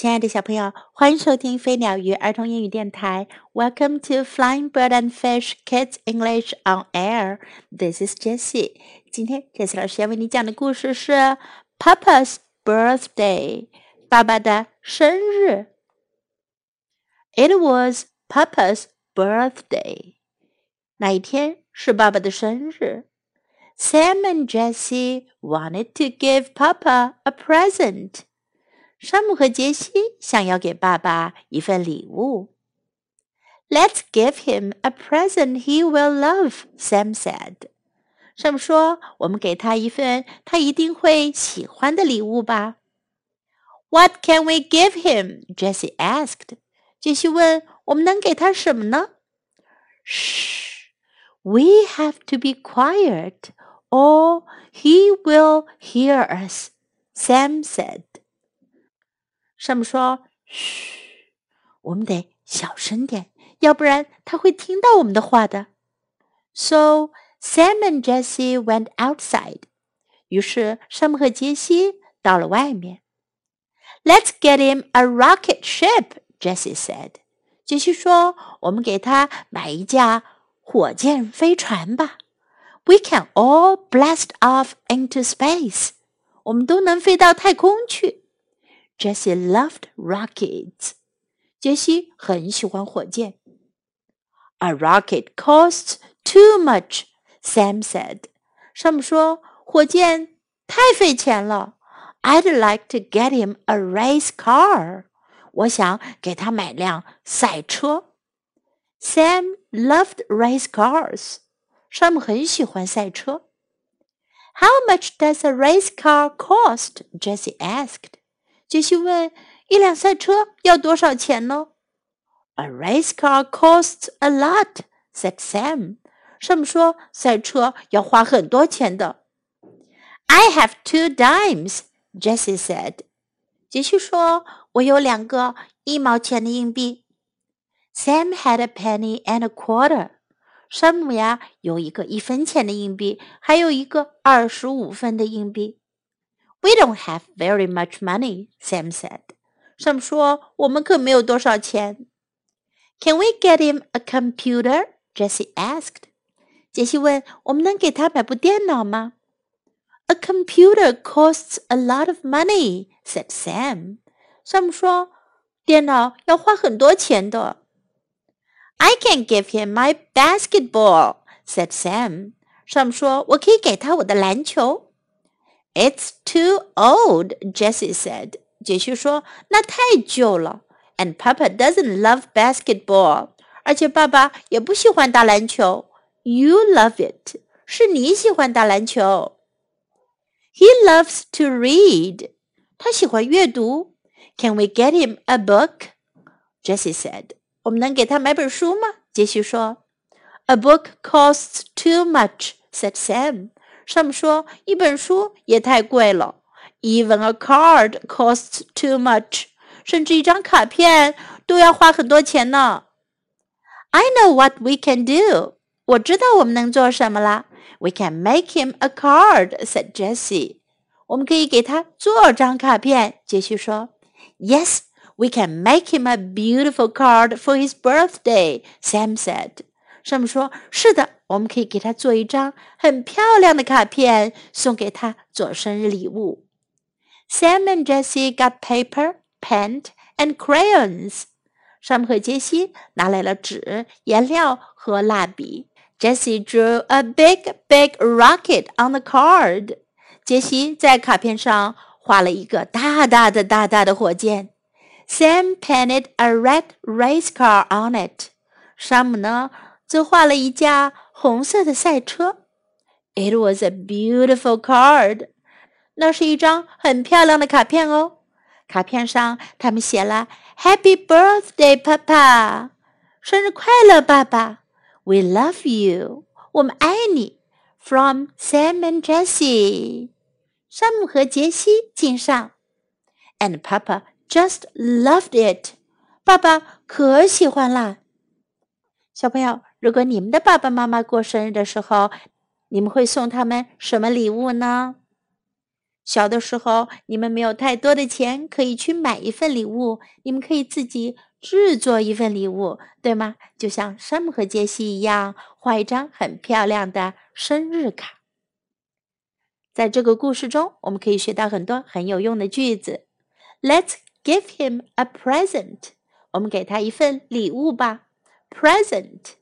亲爱的小朋友，欢迎收听飞鸟鱼儿童英语电台。Welcome to Flying Bird and Fish Kids English on Air. This is Jessie. 今天 Jessie 老师要为你讲的故事是 Papa's Birthday，爸爸的生日。It was Papa's birthday. 那一天是爸爸的生日。Sam and Jessie wanted to give Papa a present. 山姆和杰西想要给爸爸一份礼物。Let's give him a present he will love, Sam said. 山姆说：“我们给他一份他一定会喜欢的礼物吧。” What can we give him? Jessie asked. 杰西问：“我们能给他什么呢？” Shh, we have to be quiet, or he will hear us. Sam said. 山姆说：“嘘，我们得小声点，要不然他会听到我们的话的。” So Sam and Jessie went outside. 于是山姆和杰西到了外面。Let's get him a rocket ship, Jessie said. 杰西说：“我们给他买一架火箭飞船吧。We can all blast off into space. 我们都能飞到太空去。” Jessie loved rockets. 杰西很喜欢火箭。A rocket costs too much, Sam said. 山姆说：“火箭太费钱了。I'd like to get him a race car. 我想给他买辆赛车。Sam loved race cars. 山姆很喜欢赛车。How much does a race car cost? Jessie asked. 杰西问：“一辆赛车要多少钱呢？”“A race car costs a lot,” said Sam. 山姆说：“赛车要花很多钱的。” “I have two dimes,” Jessie said. 杰西说：“我有两个一毛钱的硬币。” Sam had a penny and a quarter. 山姆呀有一个一分钱的硬币，还有一个二十五分的硬币。 we don't have very much money," Sam said. Sam 说：“我们可没有多少钱。” Can we get him a computer? Jessie asked. 杰西问：“我们能给他买部电脑吗？”A computer costs a lot of money," said Sam. Sam 说：“电脑要花很多钱的。” I can give him my basketball," said Sam. Sam 说：“我可以给他我的篮球。” It's too old, Jessie said. 杰西说：“那太旧了。” And Papa doesn't love basketball. 而且爸爸也不喜欢打篮球。You love it. 是你喜欢打篮球。He loves to read. 他喜欢阅读。Can we get him a book? Jessie said. 我们能给他买本书吗？杰西说。A book costs too much, said Sam. 上面说一本书也太贵了，Even a card costs too much，甚至一张卡片都要花很多钱呢。I know what we can do，我知道我们能做什么啦。We can make him a card，said Jessie。我们可以给他做张卡片。杰西说，Yes，we can make him a beautiful card for his birthday。Sam said。 山姆说：“是的，我们可以给他做一张很漂亮的卡片，送给他做生日礼物。” Sam and Jessie got paper, pen, and crayons. 山姆和杰西拿来了纸、颜料和蜡笔。Jessie drew a big, big rocket on the card. 杰西在卡片上画了一个大大的、大大的火箭。Sam painted a red race car on it. 山姆呢？ 则画了一架红色的赛车。It was a beautiful card。那是一张很漂亮的卡片哦。卡片上他们写了 “Happy Birthday, Papa”，生日快乐，爸爸。We love you，我们爱你。From Sam and Jessie，山姆和杰西敬上。And Papa just loved it，爸爸可喜欢啦。小朋友。如果你们的爸爸妈妈过生日的时候，你们会送他们什么礼物呢？小的时候，你们没有太多的钱可以去买一份礼物，你们可以自己制作一份礼物，对吗？就像山姆和杰西一样，画一张很漂亮的生日卡。在这个故事中，我们可以学到很多很有用的句子。Let's give him a present。我们给他一份礼物吧。Present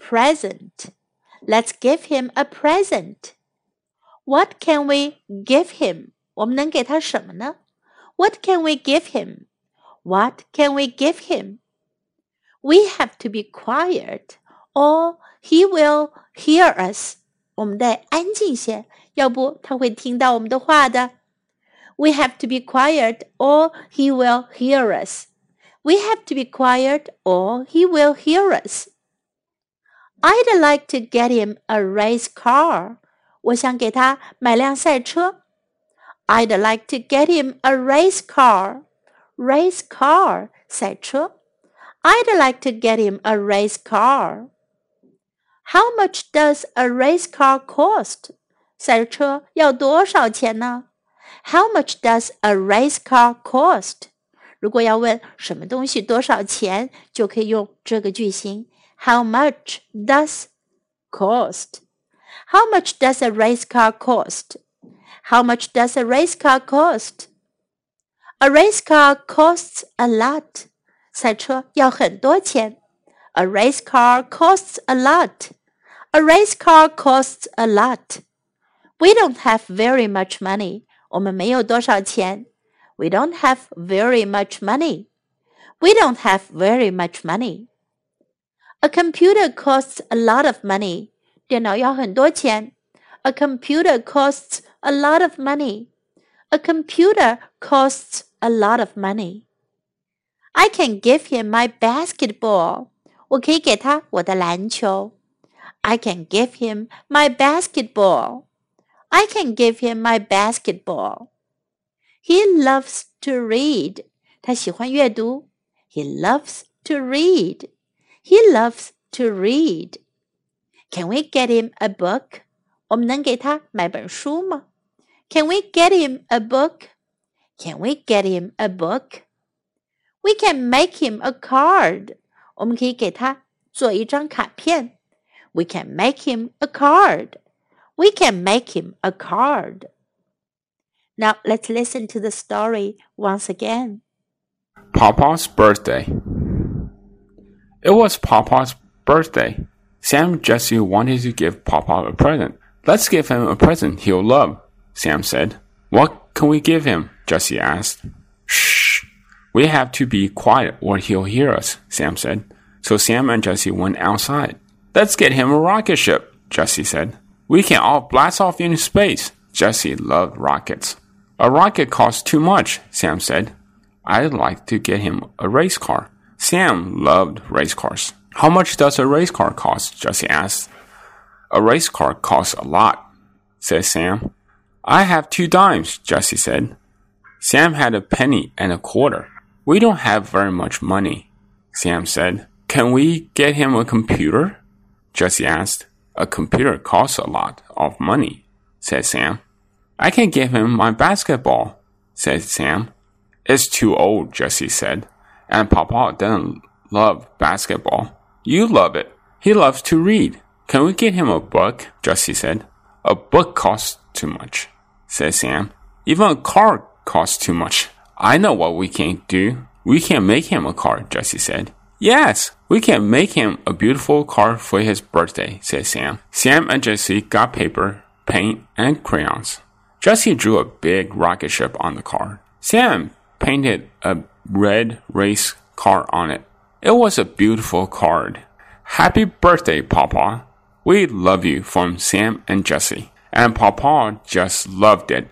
Present，present。Let's give him a present. What can we give him? 我们能给他什么呢？What can we give him? What can we give him? We have to be quiet, or he will hear us. 我们得安静些，要不他会听到我们的话的。We have to be quiet, or he will hear us. We have to be quiet, or he will hear us. I'd like to get him a race car. 我想给他买辆赛车。I'd like to get him a race car. Race car 赛车。I'd like to get him a race car. How much does a race car cost? 赛车要多少钱呢？How much does a race car cost? 如果要问什么东西多少钱，就可以用这个句型。 how much does cost? How much does a race car cost? How much does a race car cost? A race car costs a lot. 赛车要很多钱。A race car costs a lot. A race car costs a lot. We don't have very much money. 我们没有多少钱。We don't have very much money. We don't have very much money. A computer costs a lot of money. 电脑要很多钱。A computer costs a lot of money. A computer costs a lot of money. I can give him my basketball. 我可以给他我的篮球。I can give him my basketball. I can give him my basketball. He loves to read. 他喜欢阅读。He loves to read. He loves to read. Can we get him a book? 我们能给他买本书吗？Can we get him a book? Can we get him a book? We can make him a card. 我们可以给他做一张卡片。We can make him a card. We can make him a card. Now let's listen to the story once again. Papa's birthday. It was Papa's birthday. Sam and Jessie wanted to give Papa a present. Let's give him a present he'll love, Sam said. What can we give him? Jessie asked. Shh. We have to be quiet or he'll hear us, Sam said. So Sam and Jessie went outside. Let's get him a rocket ship, Jessie said. We can all blast off into space. Jessie loved rockets. A rocket costs too much, Sam said. I'd like to get him a race car. Sam loved race cars. How much does a race car cost? Jessie asked. A race car costs a lot, said Sam. I have two dimes, Jessie said. Sam had a penny and a quarter. We don't have very much money, Sam said. Can we get him a computer? Jessie asked. A computer costs a lot of money, said Sam. I can give him my basketball, said Sam. It's too old, Jessie said and Papa doesn't love basketball. You love it. He loves to read. Can we get him a book? Jessie said. A book costs too much, said Sam. Even a car costs too much. I know what we can do. We can make him a car, Jessie said. Yes, we can make him a beautiful car for his birthday, said Sam. Sam and Jessie got paper, paint, and crayons. Jessie drew a big rocket ship on the car. Sam painted a red race car on it. It was a beautiful card. Happy birthday, Papa. We love you from Sam and Jessie. And Papa just loved it.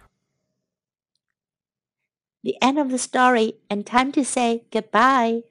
The end of the story and time to say goodbye.